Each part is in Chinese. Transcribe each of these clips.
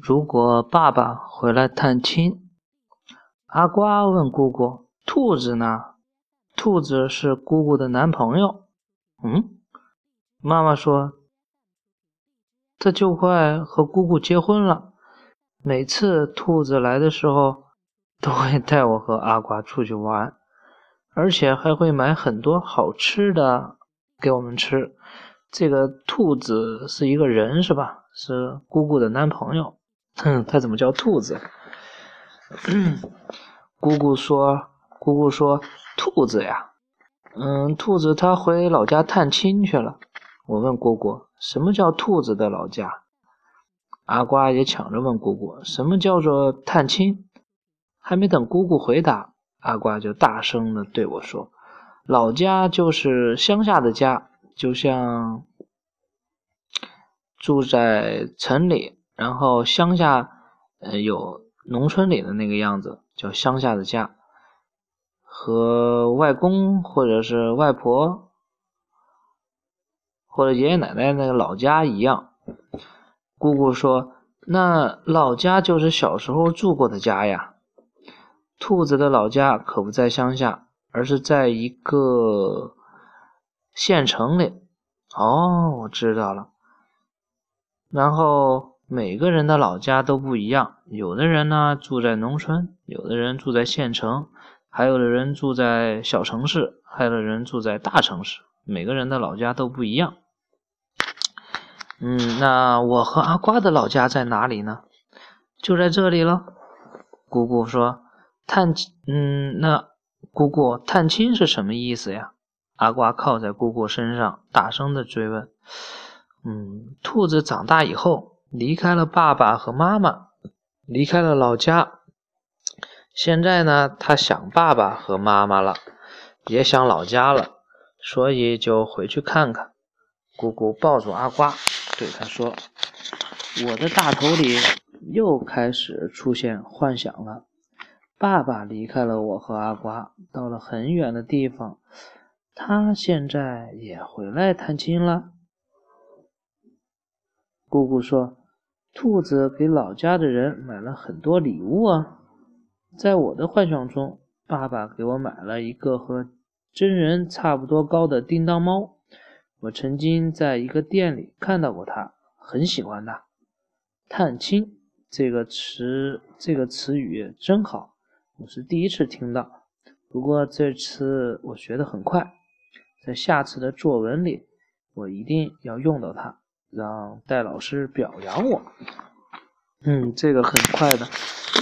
如果爸爸回来探亲，阿瓜问姑姑：“兔子呢？”兔子是姑姑的男朋友。嗯，妈妈说：“他就快和姑姑结婚了。每次兔子来的时候，都会带我和阿瓜出去玩，而且还会买很多好吃的给我们吃。这个兔子是一个人是吧？是姑姑的男朋友。”哼，他怎么叫兔子？姑姑说：“姑姑说，兔子呀，嗯，兔子他回老家探亲去了。”我问姑姑：“什么叫兔子的老家？”阿瓜也抢着问姑姑：“什么叫做探亲？”还没等姑姑回答，阿瓜就大声的对我说：“老家就是乡下的家，就像住在城里。”然后乡下，呃，有农村里的那个样子，叫乡下的家，和外公或者是外婆或者爷爷奶奶那个老家一样。姑姑说：“那老家就是小时候住过的家呀。”兔子的老家可不在乡下，而是在一个县城里。哦，我知道了。然后。每个人的老家都不一样，有的人呢住在农村，有的人住在县城，还有的人住在小城市，还有的人住在大城市。每个人的老家都不一样。嗯，那我和阿瓜的老家在哪里呢？就在这里了。姑姑说：“探亲，嗯，那姑姑探亲是什么意思呀？”阿瓜靠在姑姑身上，大声的追问：“嗯，兔子长大以后。”离开了爸爸和妈妈，离开了老家。现在呢，他想爸爸和妈妈了，也想老家了，所以就回去看看。姑姑抱住阿瓜，对他说：“我的大头里又开始出现幻想了。爸爸离开了我和阿瓜，到了很远的地方，他现在也回来探亲了。”姑姑说。兔子给老家的人买了很多礼物啊！在我的幻想中，爸爸给我买了一个和真人差不多高的叮当猫。我曾经在一个店里看到过它，很喜欢它。探亲这个词，这个词语真好，我是第一次听到。不过这次我学得很快，在下次的作文里，我一定要用到它。让戴老师表扬我。嗯，这个很快的，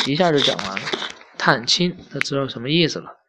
一下就讲完了。探亲，他知道什么意思了。